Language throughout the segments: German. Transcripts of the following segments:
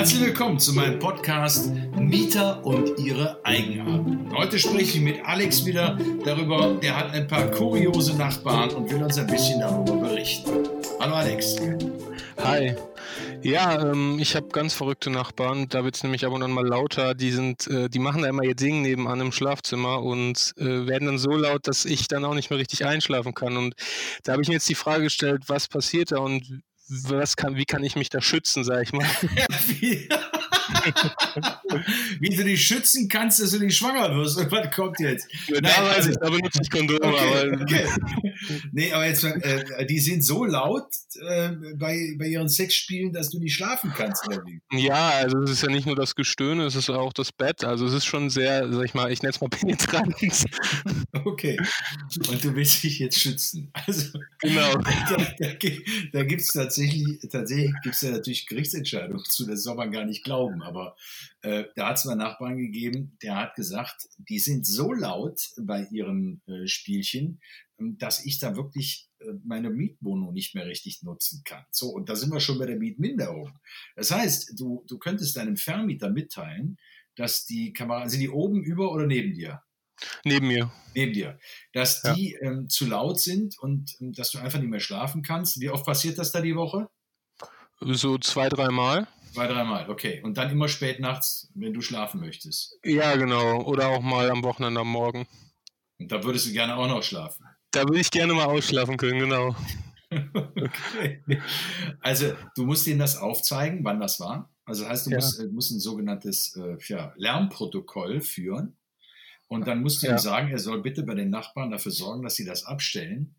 Herzlich willkommen zu meinem Podcast Mieter und ihre Eigenarten. Heute spreche ich mit Alex wieder darüber, der hat ein paar kuriose Nachbarn und will uns ein bisschen darüber berichten. Hallo Alex. Hi. Ja, ähm, ich habe ganz verrückte Nachbarn. Da wird es nämlich ab und an mal lauter. Die sind, äh, die machen da immer ihr Ding nebenan im Schlafzimmer und äh, werden dann so laut, dass ich dann auch nicht mehr richtig einschlafen kann. Und da habe ich mir jetzt die Frage gestellt, was passiert da und was kann, wie kann ich mich da schützen, sag ich mal. wie du dich schützen kannst, dass du nicht schwanger wirst. Was kommt jetzt? Nein, da weiß also, ich, da benutze ich Kondome. Okay, aber, okay. Nee, aber jetzt, äh, die sind so laut äh, bei, bei ihren Sexspielen, dass du nicht schlafen kannst. Ja, also es ist ja nicht nur das Gestöhne, es ist auch das Bett. Also es ist schon sehr, sag ich mal, ich nenne es mal penetrant. Okay. Und du willst dich jetzt schützen. Also, genau. Da, da, da gibt es tatsächlich, tatsächlich gibt's ja natürlich Gerichtsentscheidungen zu, das soll man gar nicht glauben glauben, aber äh, da hat es mal Nachbarn gegeben, der hat gesagt, die sind so laut bei ihren äh, Spielchen, ähm, dass ich da wirklich äh, meine Mietwohnung nicht mehr richtig nutzen kann. So, und da sind wir schon bei der Mietminderung. Das heißt, du, du könntest deinem Vermieter mitteilen, dass die Kamera, sind die oben, über oder neben dir? Neben mir. Neben dir. Dass ja. die ähm, zu laut sind und ähm, dass du einfach nicht mehr schlafen kannst. Wie oft passiert das da die Woche? So zwei, dreimal. Zwei, dreimal, okay. Und dann immer spät nachts, wenn du schlafen möchtest. Ja, genau. Oder auch mal am Wochenende am Morgen. Und da würdest du gerne auch noch schlafen. Da würde ich gerne mal ausschlafen können, genau. okay. Also du musst ihnen das aufzeigen, wann das war. Also das heißt, du ja. musst, äh, musst, ein sogenanntes äh, ja, Lärmprotokoll führen. Und dann musst du ja. ihm sagen, er soll bitte bei den Nachbarn dafür sorgen, dass sie das abstellen.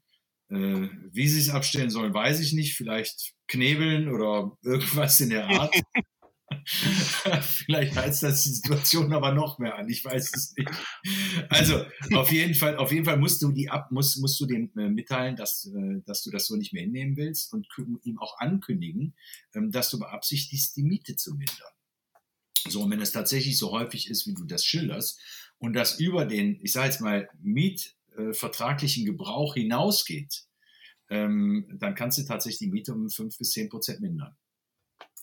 Äh, wie sie es abstellen sollen, weiß ich nicht. Vielleicht knebeln oder irgendwas in der Art. Vielleicht heizt das die Situation aber noch mehr an. Ich weiß es nicht. Also auf jeden Fall, auf jeden Fall musst du die ab, musst, musst du dem äh, mitteilen, dass, äh, dass du das so nicht mehr hinnehmen willst und ihm auch ankündigen, ähm, dass du beabsichtigst, die Miete zu mindern. So, und wenn es tatsächlich so häufig ist, wie du das schilderst, und das über den, ich sage jetzt mal, mietvertraglichen Gebrauch hinausgeht, ähm, dann kannst du tatsächlich die Miete um 5 bis 10 Prozent mindern.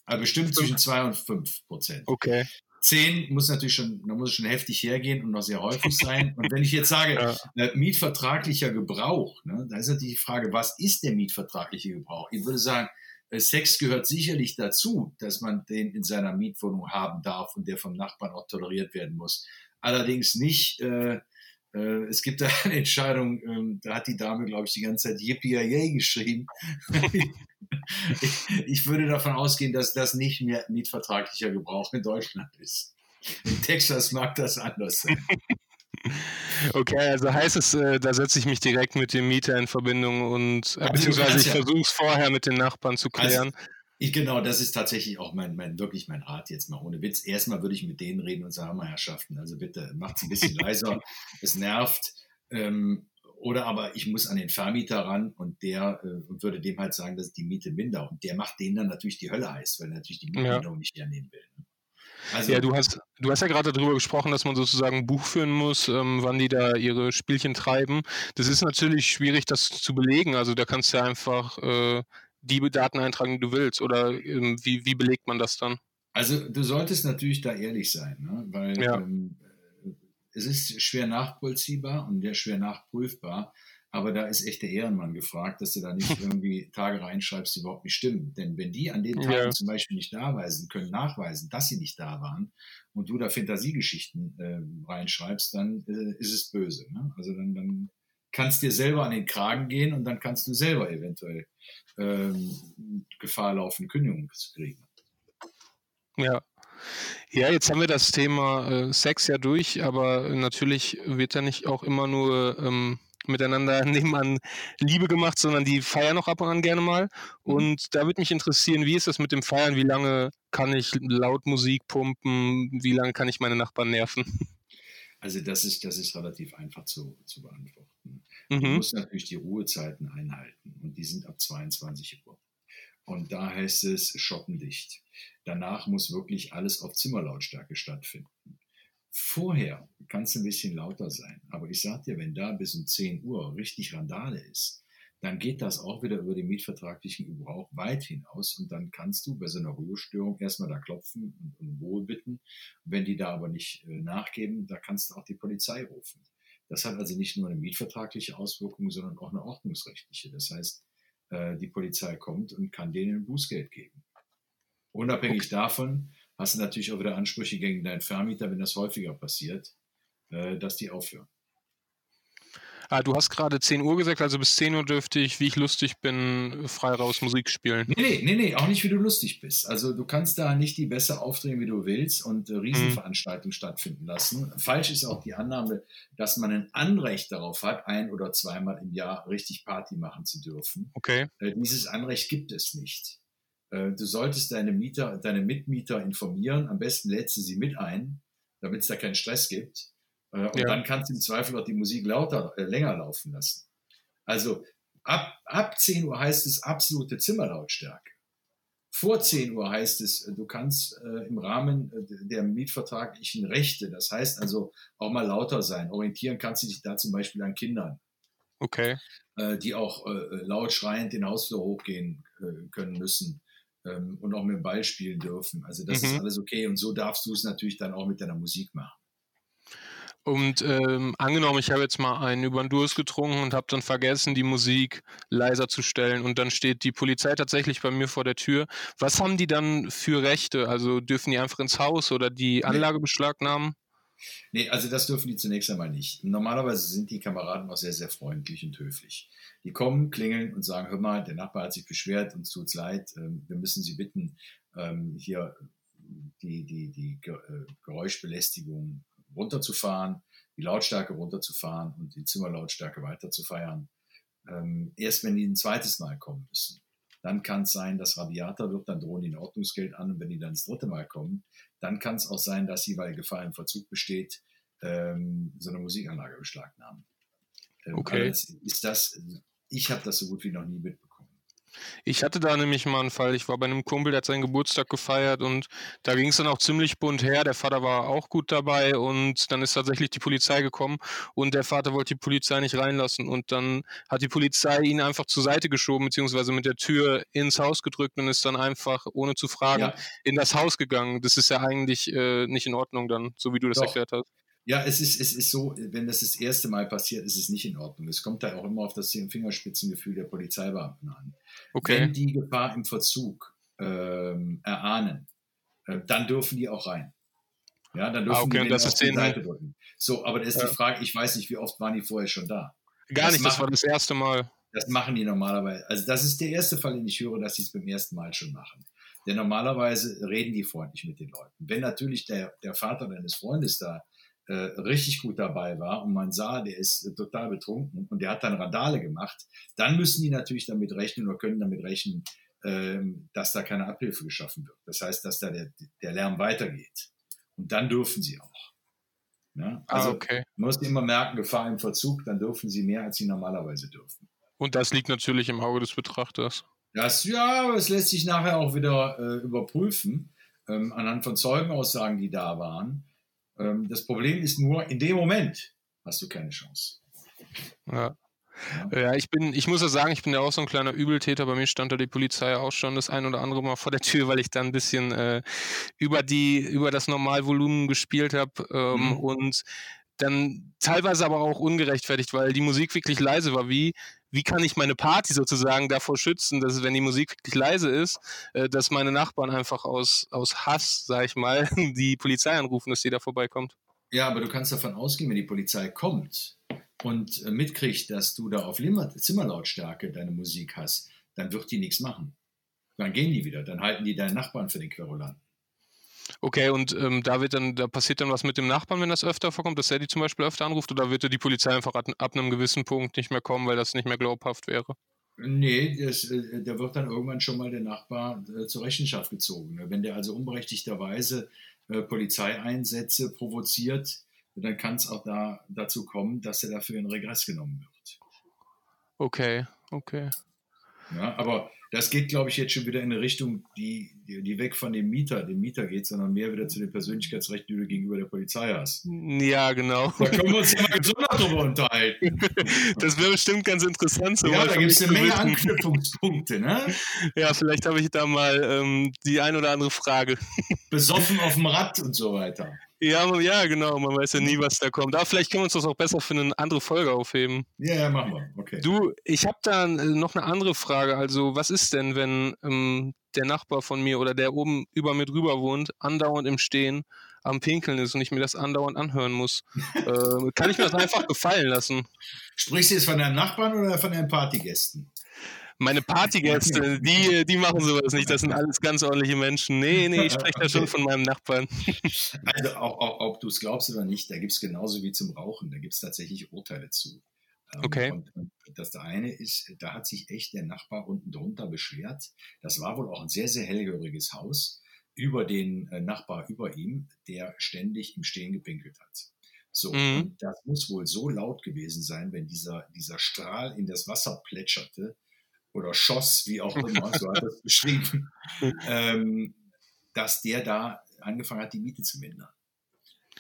Also bestimmt zwischen 2 und 5 Prozent. Okay. 10 muss natürlich schon, da muss es schon heftig hergehen und noch sehr häufig sein. Und wenn ich jetzt sage, ja. äh, mietvertraglicher Gebrauch, ne, da ist natürlich die Frage, was ist der mietvertragliche Gebrauch? Ich würde sagen, äh, Sex gehört sicherlich dazu, dass man den in seiner Mietwohnung haben darf und der vom Nachbarn auch toleriert werden muss. Allerdings nicht äh, äh, es gibt da eine Entscheidung, ähm, da hat die Dame, glaube ich, die ganze Zeit Yippie geschrieben. ich, würde davon ausgehen, dass das nicht mehr mietvertraglicher Gebrauch in Deutschland ist. In Texas mag das anders sein. Okay, also heißt es, äh, da setze ich mich direkt mit dem Mieter in Verbindung und äh, also beziehungsweise ich ja, versuche es vorher mit den Nachbarn zu also klären. Also, ich, genau, das ist tatsächlich auch mein, mein, wirklich mein Rat jetzt mal ohne Witz. Erstmal würde ich mit denen reden und sagen, Herrschaften, also bitte macht es ein bisschen leiser, es nervt. Ähm, oder aber ich muss an den Vermieter ran und der äh, würde dem halt sagen, dass die Miete minder. Und der macht denen dann natürlich die Hölle heiß, weil er natürlich die Mietminderung ja. nicht hernehmen will. Ne? Also, ja, du hast, du hast ja gerade darüber gesprochen, dass man sozusagen ein Buch führen muss, ähm, wann die da ihre Spielchen treiben. Das ist natürlich schwierig, das zu belegen. Also da kannst du ja einfach äh, die Daten eintragen, die du willst? Oder ähm, wie, wie belegt man das dann? Also du solltest natürlich da ehrlich sein, ne? weil ja. ähm, es ist schwer nachvollziehbar und ja schwer nachprüfbar, aber da ist echt der Ehrenmann gefragt, dass du da nicht irgendwie Tage reinschreibst, die überhaupt nicht stimmen. Denn wenn die an den Tagen ja. zum Beispiel nicht nachweisen können, nachweisen, dass sie nicht da waren und du da Fantasiegeschichten äh, reinschreibst, dann äh, ist es böse. Ne? Also dann, dann kannst dir selber an den Kragen gehen und dann kannst du selber eventuell ähm, Gefahr laufen, Kündigung zu kriegen. Ja. Ja, jetzt haben wir das Thema äh, Sex ja durch, aber natürlich wird ja nicht auch immer nur ähm, miteinander nebenan Liebe gemacht, sondern die feiern auch ab und an gerne mal. Mhm. Und da würde mich interessieren, wie ist das mit dem Feiern? Wie lange kann ich laut Musik pumpen? Wie lange kann ich meine Nachbarn nerven? Also das ist, das ist relativ einfach zu, zu beantworten. Mhm. Du musst natürlich die Ruhezeiten einhalten und die sind ab 22 Uhr. Und da heißt es shoppendicht. Danach muss wirklich alles auf Zimmerlautstärke stattfinden. Vorher kann es ein bisschen lauter sein, aber ich sag dir, wenn da bis um 10 Uhr richtig Randale ist, dann geht das auch wieder über den mietvertraglichen Gebrauch weit hinaus und dann kannst du bei so einer Ruhestörung erstmal da klopfen und um Ruhe bitten. wenn die da aber nicht äh, nachgeben, da kannst du auch die Polizei rufen. Das hat also nicht nur eine mietvertragliche Auswirkung, sondern auch eine ordnungsrechtliche. Das heißt, äh, die Polizei kommt und kann denen ein Bußgeld geben. Unabhängig okay. davon hast du natürlich auch wieder Ansprüche gegen deinen Vermieter, wenn das häufiger passiert, äh, dass die aufhören. Ah, du hast gerade 10 Uhr gesagt, also bis 10 Uhr dürfte ich, wie ich lustig bin, frei raus Musik spielen. Nee, nee, nee, nee, auch nicht, wie du lustig bist. Also du kannst da nicht die Bässe aufdrehen, wie du willst und äh, Riesenveranstaltungen mhm. stattfinden lassen. Falsch ist auch die Annahme, dass man ein Anrecht darauf hat, ein oder zweimal im Jahr richtig Party machen zu dürfen. Okay. Äh, dieses Anrecht gibt es nicht. Äh, du solltest deine Mieter, deine Mitmieter informieren. Am besten lädst du sie mit ein, damit es da keinen Stress gibt. Äh, und ja. dann kannst du im Zweifel auch die Musik lauter, äh, länger laufen lassen. Also ab, ab 10 Uhr heißt es absolute Zimmerlautstärke. Vor 10 Uhr heißt es, äh, du kannst äh, im Rahmen äh, der mietvertraglichen Rechte, das heißt also auch mal lauter sein. Orientieren kannst du dich da zum Beispiel an Kindern. Okay. Äh, die auch laut schreiend den Hausflur hochgehen können müssen ähm, und auch mit dem Ball spielen dürfen. Also das mhm. ist alles okay. Und so darfst du es natürlich dann auch mit deiner Musik machen. Und ähm, angenommen, ich habe jetzt mal einen über den Durst getrunken und habe dann vergessen, die Musik leiser zu stellen und dann steht die Polizei tatsächlich bei mir vor der Tür. Was haben die dann für Rechte? Also dürfen die einfach ins Haus oder die Anlage beschlagnahmen? Nee, also das dürfen die zunächst einmal nicht. Normalerweise sind die Kameraden auch sehr, sehr freundlich und höflich. Die kommen, klingeln und sagen, hör mal, der Nachbar hat sich beschwert, uns tut's leid, ähm, wir müssen Sie bitten, ähm, hier die, die, die äh, Geräuschbelästigung runterzufahren, die Lautstärke runterzufahren und die Zimmerlautstärke weiter zu feiern. Ähm, erst wenn die ein zweites Mal kommen müssen, dann kann es sein, dass rabiater wird, dann drohen die ein Ordnungsgeld an und wenn die dann das dritte Mal kommen, dann kann es auch sein, dass sie, weil Gefahr im Verzug besteht, ähm, so eine Musikanlage beschlagnahmen. Ähm, okay. Ist das, ich habe das so gut wie noch nie mitbekommen. Ich hatte da nämlich mal einen Fall. Ich war bei einem Kumpel, der hat seinen Geburtstag gefeiert und da ging es dann auch ziemlich bunt her. Der Vater war auch gut dabei und dann ist tatsächlich die Polizei gekommen und der Vater wollte die Polizei nicht reinlassen und dann hat die Polizei ihn einfach zur Seite geschoben beziehungsweise mit der Tür ins Haus gedrückt und ist dann einfach ohne zu fragen ja. in das Haus gegangen. Das ist ja eigentlich äh, nicht in Ordnung dann, so wie du das Doch. erklärt hast. Ja, es ist, es ist so, wenn das das erste Mal passiert, ist es nicht in Ordnung. Es kommt da auch immer auf das Fingerspitzengefühl der Polizeibeamten an. Okay. Wenn die Gefahr im Verzug ähm, erahnen, äh, dann dürfen die auch rein. Ja, dann dürfen ah, okay, die das auf die Seite drücken. So, aber das ist ja. die Frage, ich weiß nicht, wie oft waren die vorher schon da? Gar das nicht, machen, das war das erste Mal. Das machen die normalerweise. Also das ist der erste Fall, den ich höre, dass sie es beim ersten Mal schon machen. Denn normalerweise reden die freundlich mit den Leuten. Wenn natürlich der, der Vater deines Freundes da äh, richtig gut dabei war und man sah, der ist äh, total betrunken und der hat dann Radale gemacht, dann müssen die natürlich damit rechnen oder können damit rechnen, ähm, dass da keine Abhilfe geschaffen wird. Das heißt, dass da der, der Lärm weitergeht. Und dann dürfen sie auch. Ja? Ah, also ah, okay. man muss immer merken, Gefahr im Verzug, dann dürfen sie mehr, als sie normalerweise dürfen. Und das liegt natürlich im Auge des Betrachters. Das, ja, es lässt sich nachher auch wieder äh, überprüfen, ähm, anhand von Zeugenaussagen, die da waren. Ähm, das Problem ist nur, in dem Moment hast du keine Chance. Ja. Ja. ja, ich bin, ich muss ja sagen, ich bin ja auch so ein kleiner Übeltäter. Bei mir stand da die Polizei auch schon das ein oder andere Mal vor der Tür, weil ich da ein bisschen äh, über die, über das Normalvolumen gespielt habe ähm, mhm. und dann teilweise aber auch ungerechtfertigt, weil die Musik wirklich leise war. Wie, wie kann ich meine Party sozusagen davor schützen, dass wenn die Musik wirklich leise ist, äh, dass meine Nachbarn einfach aus, aus Hass, sag ich mal, die Polizei anrufen, dass sie da vorbeikommt? Ja, aber du kannst davon ausgehen, wenn die Polizei kommt und äh, mitkriegt, dass du da auf Zimmerlautstärke deine Musik hast, dann wird die nichts machen. Dann gehen die wieder, dann halten die deinen Nachbarn für den Querulanten. Okay, und ähm, da wird dann, da passiert dann was mit dem Nachbarn, wenn das öfter vorkommt, dass er die zum Beispiel öfter anruft, oder wird die Polizei einfach ab, ab einem gewissen Punkt nicht mehr kommen, weil das nicht mehr glaubhaft wäre? Nee, das, äh, da wird dann irgendwann schon mal der Nachbar äh, zur Rechenschaft gezogen. Ne? Wenn der also unberechtigterweise äh, Polizeieinsätze provoziert, dann kann es auch da, dazu kommen, dass er dafür in Regress genommen wird. Okay, okay. Ja, aber das geht, glaube ich, jetzt schon wieder in eine Richtung, die, die, weg von dem Mieter, dem Mieter geht, sondern mehr wieder zu den Persönlichkeitsrechten, die du gegenüber der Polizei hast. Ja, genau. Da können wir uns ja mal gesondert drüber unterhalten. Das wäre bestimmt ganz interessant. ja, da gibt es eine Menge Anknüpfungspunkte, ne? Ja, vielleicht habe ich da mal ähm, die ein oder andere Frage. Besoffen auf dem Rad und so weiter. Ja, ja, genau. Man weiß ja nie, was da kommt. Aber vielleicht können wir uns das auch besser für eine andere Folge aufheben. Ja, ja, machen wir. Okay. Du, ich habe da äh, noch eine andere Frage. Also, was ist denn, wenn ähm, der Nachbar von mir oder der oben über mir drüber wohnt, andauernd im Stehen am Pinkeln ist und ich mir das andauernd anhören muss? äh, kann ich mir das einfach gefallen lassen? Sprichst du jetzt von deinem Nachbarn oder von deinen Partygästen? Meine Partygäste, die, die machen sowas nicht. Das sind alles ganz ordentliche Menschen. Nee, nee, ich spreche da schon von meinem Nachbarn. Also, auch, auch, ob du es glaubst oder nicht, da gibt es genauso wie zum Rauchen, da gibt es tatsächlich Urteile zu. Ähm, okay. Und, das eine ist, da hat sich echt der Nachbar unten drunter beschwert. Das war wohl auch ein sehr, sehr hellhöriges Haus über den äh, Nachbar über ihm, der ständig im Stehen gepinkelt hat. So, mhm. das muss wohl so laut gewesen sein, wenn dieser, dieser Strahl in das Wasser plätscherte, oder schoss, wie auch immer, so hat er es beschrieben, ähm, dass der da angefangen hat, die Miete zu mindern.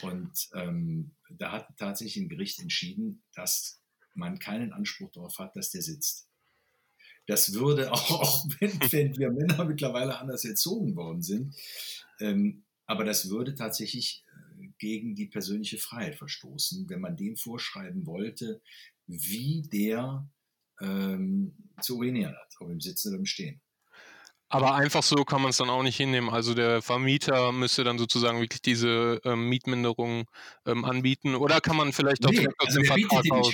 Und ähm, da hat tatsächlich ein Gericht entschieden, dass man keinen Anspruch darauf hat, dass der sitzt. Das würde auch, auch wenn, wenn wir Männer mittlerweile anders erzogen worden sind, ähm, aber das würde tatsächlich äh, gegen die persönliche Freiheit verstoßen, wenn man dem vorschreiben wollte, wie der ähm, zu urinieren hat, ob im Sitzen oder im Stehen. Aber einfach so kann man es dann auch nicht hinnehmen. Also der Vermieter müsste dann sozusagen wirklich diese ähm, Mietminderung ähm, anbieten. Oder kann man vielleicht auch nee, also dem Vertrag aus.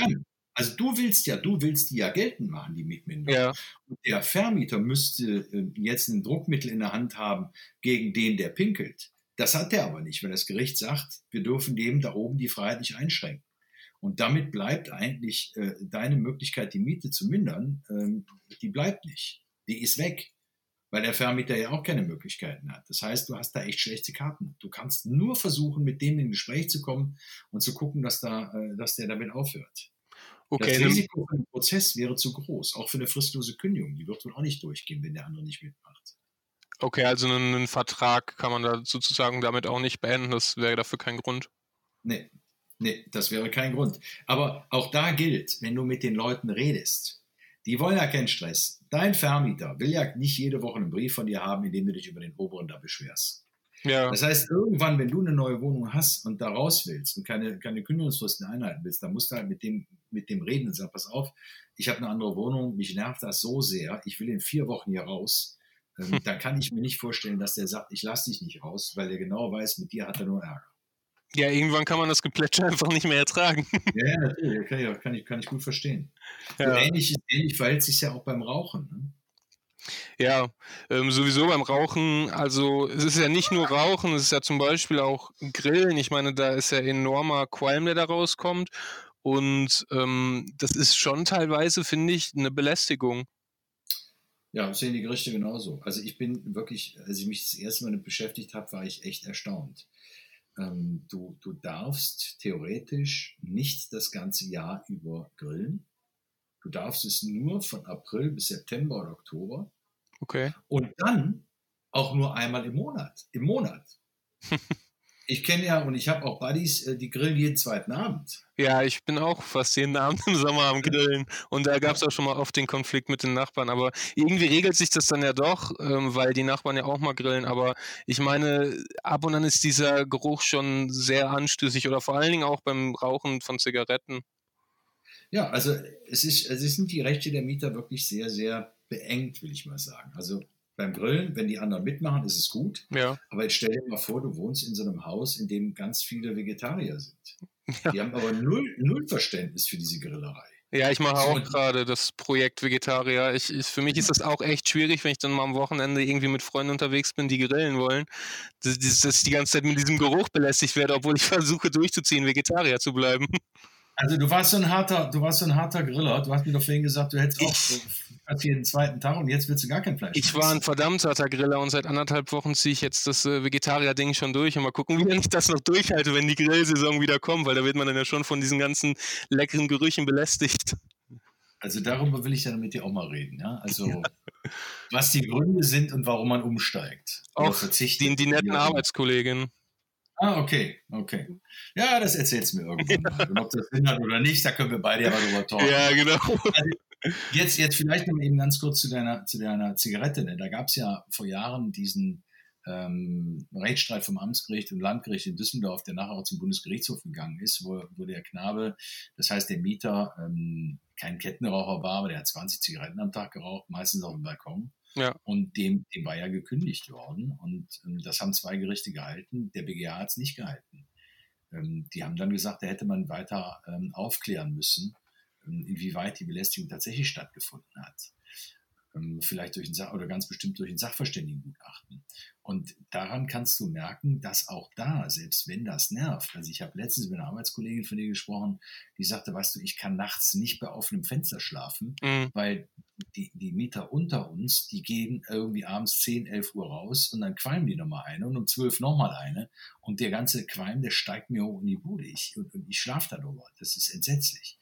Also du willst ja, du willst die ja geltend machen, die Mietminderung. Ja. Und der Vermieter müsste äh, jetzt ein Druckmittel in der Hand haben gegen den, der pinkelt. Das hat der aber nicht, weil das Gericht sagt, wir dürfen dem da oben die Freiheit nicht einschränken. Und damit bleibt eigentlich äh, deine Möglichkeit, die Miete zu mindern, ähm, die bleibt nicht. Die ist weg, weil der Vermieter ja auch keine Möglichkeiten hat. Das heißt, du hast da echt schlechte Karten. Du kannst nur versuchen, mit dem in Gespräch zu kommen und zu gucken, dass, da, äh, dass der damit aufhört. Okay, das Risiko für den Prozess wäre zu groß, auch für eine fristlose Kündigung. Die wird wohl auch nicht durchgehen, wenn der andere nicht mitmacht. Okay, also einen, einen Vertrag kann man da sozusagen damit auch nicht beenden. Das wäre dafür kein Grund. Nee, Nee, das wäre kein Grund. Aber auch da gilt, wenn du mit den Leuten redest, die wollen ja keinen Stress. Dein Vermieter will ja nicht jede Woche einen Brief von dir haben, in dem du dich über den oberen da beschwerst. Ja. Das heißt, irgendwann, wenn du eine neue Wohnung hast und da raus willst und keine, keine Kündigungsfristen einhalten willst, dann musst du halt mit dem, mit dem reden und sagen, pass auf, ich habe eine andere Wohnung, mich nervt das so sehr, ich will in vier Wochen hier raus. Ähm, hm. Dann kann ich mir nicht vorstellen, dass der sagt, ich lasse dich nicht raus, weil er genau weiß, mit dir hat er nur Ärger. Ja, irgendwann kann man das Geplätscher einfach nicht mehr ertragen. Ja, natürlich, kann ich, kann ich, kann ich gut verstehen. Ja. So ähnlich, ähnlich verhält sich ja auch beim Rauchen. Ne? Ja, ähm, sowieso beim Rauchen, also es ist ja nicht nur Rauchen, es ist ja zum Beispiel auch Grillen. Ich meine, da ist ja enormer Qualm, der da rauskommt. Und ähm, das ist schon teilweise, finde ich, eine Belästigung. Ja, sehen die Gerichte genauso. Also ich bin wirklich, als ich mich das erste Mal damit beschäftigt habe, war ich echt erstaunt. Ähm, du, du darfst theoretisch nicht das ganze Jahr über grillen. Du darfst es nur von April bis September oder Oktober. Okay. Und dann auch nur einmal im Monat. Im Monat. Ich kenne ja und ich habe auch Buddies, äh, die grillen jeden zweiten Abend. Ja, ich bin auch fast jeden Abend im Sommer am Grillen. Und da gab es auch schon mal oft den Konflikt mit den Nachbarn. Aber irgendwie regelt sich das dann ja doch, ähm, weil die Nachbarn ja auch mal grillen. Aber ich meine, ab und an ist dieser Geruch schon sehr anstößig oder vor allen Dingen auch beim Rauchen von Zigaretten. Ja, also es, ist, es sind die Rechte der Mieter wirklich sehr, sehr beengt, will ich mal sagen. Also beim Grillen, wenn die anderen mitmachen, ist es gut. Ja. Aber jetzt stell dir mal vor, du wohnst in so einem Haus, in dem ganz viele Vegetarier sind. Ja. Die haben aber null, null Verständnis für diese Grillerei. Ja, ich mache auch gerade das Projekt Vegetarier. Ich, ich, für mich ist das auch echt schwierig, wenn ich dann mal am Wochenende irgendwie mit Freunden unterwegs bin, die grillen wollen, dass, dass ich die ganze Zeit mit diesem Geruch belästigt werde, obwohl ich versuche durchzuziehen, Vegetarier zu bleiben. Also du warst so ein harter, du warst so ein harter Griller. Du hast mir doch vorhin gesagt, du hättest auch fast jeden zweiten Tag und jetzt willst du gar kein Fleisch. Ich war ein verdammt harter Griller und seit anderthalb Wochen ziehe ich jetzt das äh, Vegetarier-Ding schon durch und mal gucken, wie lange ich das noch durchhalte, wenn die Grillsaison wieder kommt, weil da wird man dann ja schon von diesen ganzen leckeren Gerüchen belästigt. Also darüber will ich dann mit dir auch mal reden. Ja? Also ja. was die Gründe sind und warum man umsteigt. Auch die, die netten Arbeitskolleginnen. Ah, okay, okay. Ja, das erzählst du mir irgendwann mal. Und ob das Sinn hat oder nicht, da können wir beide ja mal drüber talken. Ja, genau. Also, jetzt, jetzt vielleicht noch eben ganz kurz zu deiner, zu deiner Zigarette. Ne? Da gab es ja vor Jahren diesen ähm, Rechtsstreit vom Amtsgericht und Landgericht in Düsseldorf, der nachher auch zum Bundesgerichtshof gegangen ist, wo, wo der Knabe, das heißt der Mieter, ähm, kein Kettenraucher war, aber der hat 20 Zigaretten am Tag geraucht, meistens auf dem Balkon. Ja. Und dem, dem war ja gekündigt worden. Und ähm, das haben zwei Gerichte gehalten. Der BGH hat es nicht gehalten. Ähm, die haben dann gesagt, da hätte man weiter ähm, aufklären müssen, ähm, inwieweit die Belästigung tatsächlich stattgefunden hat. Ähm, vielleicht durch ein Sach oder ganz bestimmt durch ein Sachverständigengutachten. Und daran kannst du merken, dass auch da, selbst wenn das nervt, also ich habe letztens mit einer Arbeitskollegin von dir gesprochen, die sagte, weißt du, ich kann nachts nicht bei offenem Fenster schlafen, mhm. weil die, die Mieter unter uns, die gehen irgendwie abends 10, 11 Uhr raus und dann qualmen die nochmal eine und um 12 nochmal eine und der ganze Qualm, der steigt mir hoch in die Bude. Ich, und, und ich schlafe darüber. Das ist entsetzlich.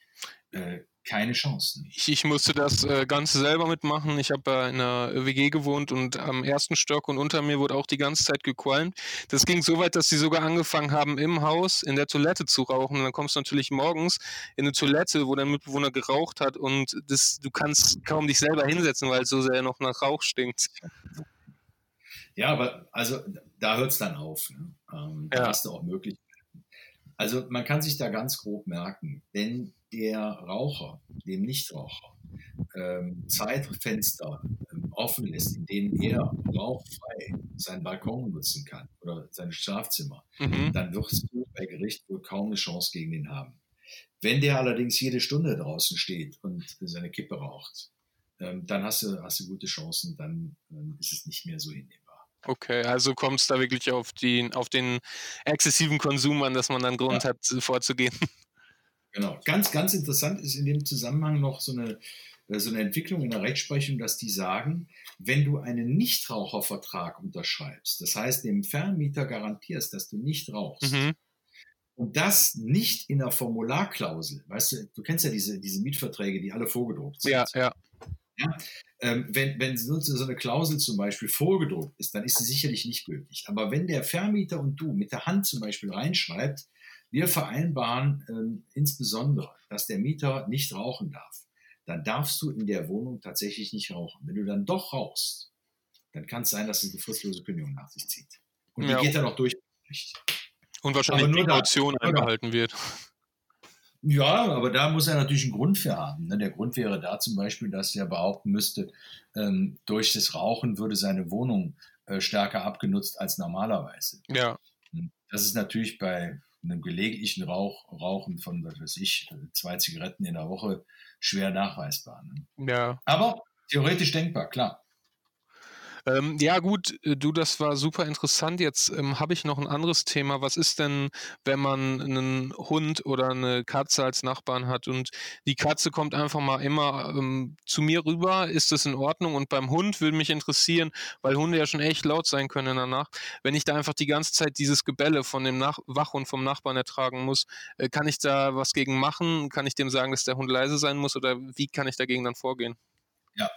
Äh, keine Chancen. Ich, ich, musste das äh, Ganze selber mitmachen. Ich habe äh, in einer WG gewohnt und am ersten Stock und unter mir wurde auch die ganze Zeit gequalmt. Das ging so weit, dass sie sogar angefangen haben, im Haus in der Toilette zu rauchen. Und dann kommst du natürlich morgens in eine Toilette, wo dein Mitbewohner geraucht hat und das, du kannst kaum dich selber hinsetzen, weil es so sehr noch nach Rauch stinkt. Ja, aber also da hört es dann auf. Ne? Ähm, da hast du auch Möglichkeiten. Also man kann sich da ganz grob merken, wenn der Raucher, dem Nichtraucher, ähm, Zeitfenster ähm, offen lässt, in denen er rauchfrei seinen Balkon nutzen kann oder sein Schlafzimmer, mhm. dann wirst du bei Gericht wohl kaum eine Chance gegen ihn haben. Wenn der allerdings jede Stunde draußen steht und seine Kippe raucht, ähm, dann hast du, hast du gute Chancen, dann ähm, ist es nicht mehr so hinnehmbar. Okay, also kommt es da wirklich auf, die, auf den exzessiven Konsum an, dass man dann Grund ja. hat, vorzugehen. Genau. Ganz, ganz interessant ist in dem Zusammenhang noch so eine, äh, so eine Entwicklung in der Rechtsprechung, dass die sagen, wenn du einen Nichtrauchervertrag unterschreibst, das heißt dem Vermieter garantierst, dass du nicht rauchst, mhm. und das nicht in der Formularklausel, weißt du, du kennst ja diese, diese Mietverträge, die alle vorgedruckt sind. Ja, ja. ja ähm, wenn, wenn so eine Klausel zum Beispiel vorgedruckt ist, dann ist sie sicherlich nicht gültig. Aber wenn der Vermieter und du mit der Hand zum Beispiel reinschreibt, wir vereinbaren ähm, insbesondere, dass der Mieter nicht rauchen darf. Dann darfst du in der Wohnung tatsächlich nicht rauchen. Wenn du dann doch rauchst, dann kann es sein, dass es eine fristlose Kündigung nach sich zieht. Und die geht dann auch durch. Und wahrscheinlich die Kaution eingehalten wird. Ja, aber da muss er natürlich einen Grund für haben. Ne? Der Grund wäre da zum Beispiel, dass er behaupten müsste, ähm, durch das Rauchen würde seine Wohnung äh, stärker abgenutzt als normalerweise. Ja. Hm. Das ist natürlich bei einem gelegentlichen Rauch, Rauchen von, was weiß ich, zwei Zigaretten in der Woche schwer nachweisbar. Ne? Ja. Aber theoretisch denkbar, klar. Ähm, ja, gut, äh, du, das war super interessant. Jetzt ähm, habe ich noch ein anderes Thema. Was ist denn, wenn man einen Hund oder eine Katze als Nachbarn hat und die Katze kommt einfach mal immer ähm, zu mir rüber? Ist das in Ordnung? Und beim Hund würde mich interessieren, weil Hunde ja schon echt laut sein können in der Nacht, wenn ich da einfach die ganze Zeit dieses Gebelle von dem Nach Wachhund vom Nachbarn ertragen muss, äh, kann ich da was gegen machen? Kann ich dem sagen, dass der Hund leise sein muss oder wie kann ich dagegen dann vorgehen? Ja,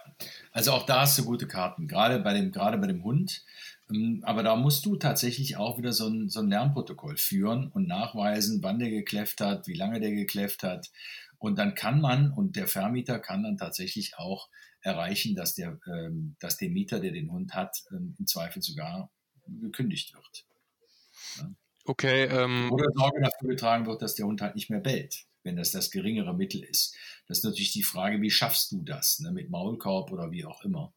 also auch da hast du gute Karten, gerade bei dem, gerade bei dem Hund. Ähm, aber da musst du tatsächlich auch wieder so ein, so ein Lernprotokoll führen und nachweisen, wann der gekläfft hat, wie lange der gekläfft hat. Und dann kann man, und der Vermieter kann dann tatsächlich auch erreichen, dass der, ähm, dass der Mieter, der den Hund hat, ähm, im Zweifel sogar gekündigt wird. Okay. Ähm, Oder Sorge dafür getragen wird, dass der Hund halt nicht mehr bellt wenn das das geringere Mittel ist. Das ist natürlich die Frage, wie schaffst du das, ne, mit Maulkorb oder wie auch immer.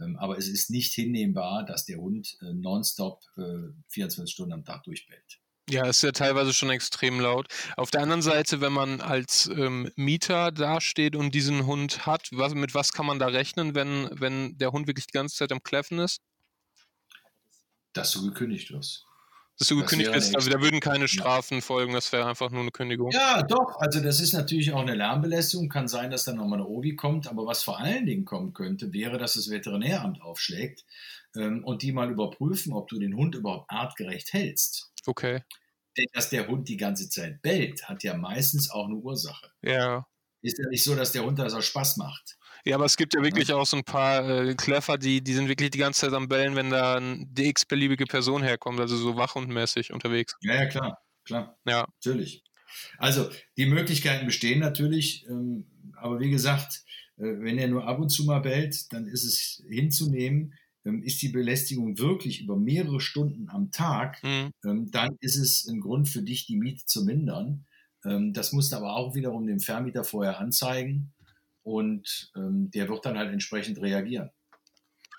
Ähm, aber es ist nicht hinnehmbar, dass der Hund äh, nonstop äh, 24 Stunden am Tag durchbellt. Ja, ist ja teilweise schon extrem laut. Auf der anderen Seite, wenn man als ähm, Mieter dasteht und diesen Hund hat, was, mit was kann man da rechnen, wenn, wenn der Hund wirklich die ganze Zeit am Kläffen ist? Dass du gekündigt wirst dass du gekündigt bist. Also da würden keine Strafen folgen, das wäre einfach nur eine Kündigung. Ja, doch. Also das ist natürlich auch eine Lärmbelästigung. Kann sein, dass dann nochmal eine OGI kommt. Aber was vor allen Dingen kommen könnte, wäre, dass das Veterinäramt aufschlägt ähm, und die mal überprüfen, ob du den Hund überhaupt artgerecht hältst. Okay. Denn dass der Hund die ganze Zeit bellt, hat ja meistens auch eine Ursache. Ja. ist ja nicht so, dass der Hund das auch Spaß macht. Ja, aber es gibt ja wirklich auch so ein paar äh, Kleffer, die, die sind wirklich die ganze Zeit am Bellen, wenn da die x-beliebige Person herkommt, also so wachhundmäßig unterwegs. Ja, ja, klar, klar. Ja. Natürlich. Also, die Möglichkeiten bestehen natürlich, ähm, aber wie gesagt, äh, wenn er nur ab und zu mal bellt, dann ist es hinzunehmen, ähm, ist die Belästigung wirklich über mehrere Stunden am Tag, mhm. ähm, dann ist es ein Grund für dich, die Miete zu mindern. Ähm, das musst du aber auch wiederum dem Vermieter vorher anzeigen und ähm, der wird dann halt entsprechend reagieren.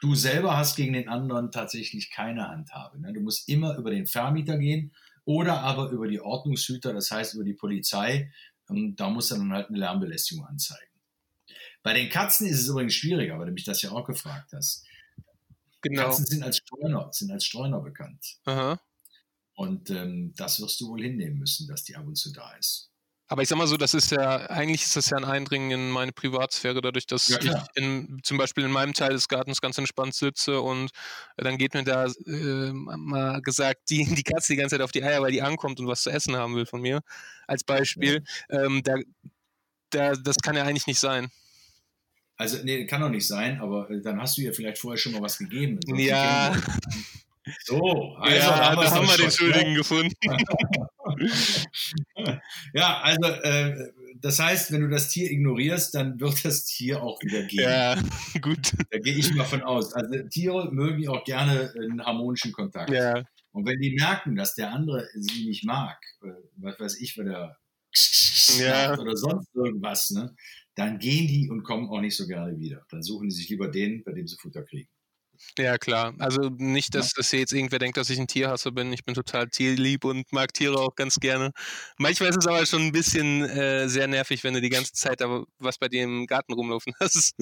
Du selber hast gegen den anderen tatsächlich keine Handhabe. Ne? Du musst immer über den Vermieter gehen oder aber über die Ordnungshüter, das heißt über die Polizei. Und da muss dann halt eine Lärmbelästigung anzeigen. Bei den Katzen ist es übrigens schwieriger, weil du mich das ja auch gefragt hast. Genau. Katzen sind als Streuner, sind als Streuner bekannt. Aha. Und ähm, das wirst du wohl hinnehmen müssen, dass die ab und zu da ist. Aber ich sag mal so, das ist ja, eigentlich ist das ja ein Eindringen in meine Privatsphäre, dadurch, dass ja, ich in, zum Beispiel in meinem Teil des Gartens ganz entspannt sitze und dann geht mir da äh, mal gesagt, die, die Katze die ganze Zeit auf die Eier, weil die ankommt und was zu essen haben will von mir, als Beispiel. Ja. Ähm, da, da, das kann ja eigentlich nicht sein. Also, nee, kann doch nicht sein, aber äh, dann hast du ihr vielleicht vorher schon mal was gegeben. Ja. So, also ja, da haben wir den Schuldigen gefunden. ja, also äh, das heißt, wenn du das Tier ignorierst, dann wird das Tier auch wieder gehen. Ja, gut. Da gehe ich mal von aus. Also Tiere mögen auch gerne einen harmonischen Kontakt. Ja. Und wenn die merken, dass der andere sie nicht mag, äh, was weiß ich, wenn er ja. oder sonst irgendwas, ne, dann gehen die und kommen auch nicht so gerne wieder. Dann suchen die sich lieber den, bei dem sie Futter kriegen. Ja, klar. Also nicht, dass, dass jetzt irgendwer denkt, dass ich ein Tierhasser bin. Ich bin total tierlieb und mag Tiere auch ganz gerne. Manchmal ist es aber schon ein bisschen äh, sehr nervig, wenn du die ganze Zeit aber was bei dir im Garten rumlaufen hast.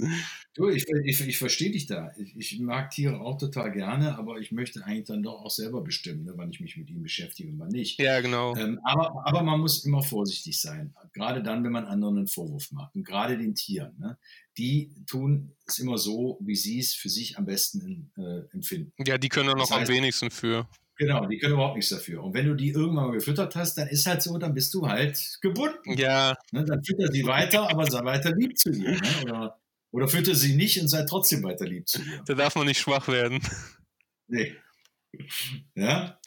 Du, ich, ich, ich verstehe dich da. Ich, ich, mag Tiere auch total gerne, aber ich möchte eigentlich dann doch auch selber bestimmen, ne, wann ich mich mit ihnen beschäftige und wann nicht. Ja, genau. Ähm, aber, aber man muss immer vorsichtig sein. Gerade dann, wenn man anderen einen Vorwurf macht. Und gerade den Tieren. Ne? Die tun es immer so, wie sie es für sich am besten äh, empfinden. Ja, die können noch das heißt, am wenigsten für. Genau, die können überhaupt nichts dafür. Und wenn du die irgendwann mal gefüttert hast, dann ist halt so, dann bist du halt gebunden. Ja. Ne, dann fütter sie weiter, aber sei weiter lieb zu dir. Ne? Oder, oder fütter sie nicht und sei trotzdem weiter lieb zu dir. Da darf man nicht schwach werden. Nee. Ja?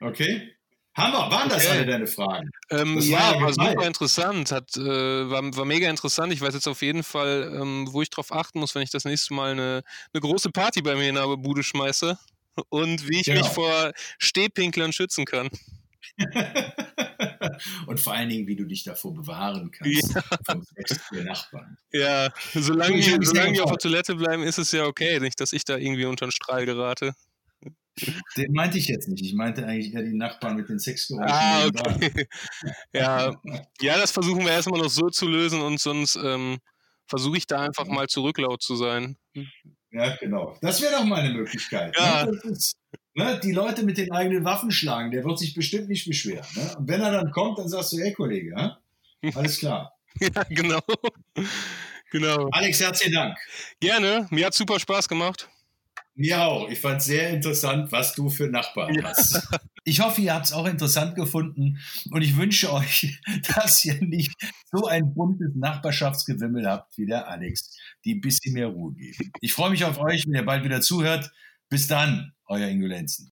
Okay. Hammer, waren das okay. alle deine Fragen? Ähm, ja, war, war super interessant. Hat, äh, war, war mega interessant. Ich weiß jetzt auf jeden Fall, ähm, wo ich drauf achten muss, wenn ich das nächste Mal eine, eine große Party bei mir in der Bude schmeiße und wie ich genau. mich vor Stehpinklern schützen kann. und vor allen Dingen, wie du dich davor bewahren kannst ja. vom Sex der Nachbarn. Ja, solange, solange die auf der Toilette bleiben, ist es ja okay, nicht, dass ich da irgendwie unter den Strahl gerate. Den meinte ich jetzt nicht. Ich meinte eigentlich eher die Nachbarn mit den Sexgeräuschen. Ah, okay. ja. ja, das versuchen wir erstmal noch so zu lösen und sonst ähm, versuche ich da einfach mal zurücklaut zu sein. Ja, genau. Das wäre doch mal eine Möglichkeit. Ne? Ja. Ne? Ist, ne? Die Leute mit den eigenen Waffen schlagen, der wird sich bestimmt nicht beschweren. Ne? Und wenn er dann kommt, dann sagst du, hey Kollege, ja? alles klar. ja, genau. genau. Alex, herzlichen Dank. Gerne. Mir hat super Spaß gemacht. Mir auch. Ich fand sehr interessant, was du für Nachbarn ja. hast. Ich hoffe, ihr habt es auch interessant gefunden und ich wünsche euch, dass ihr nicht so ein buntes Nachbarschaftsgewimmel habt wie der Alex, die ein bisschen mehr Ruhe geben. Ich freue mich auf euch, wenn ihr bald wieder zuhört. Bis dann, euer Ingolenzen.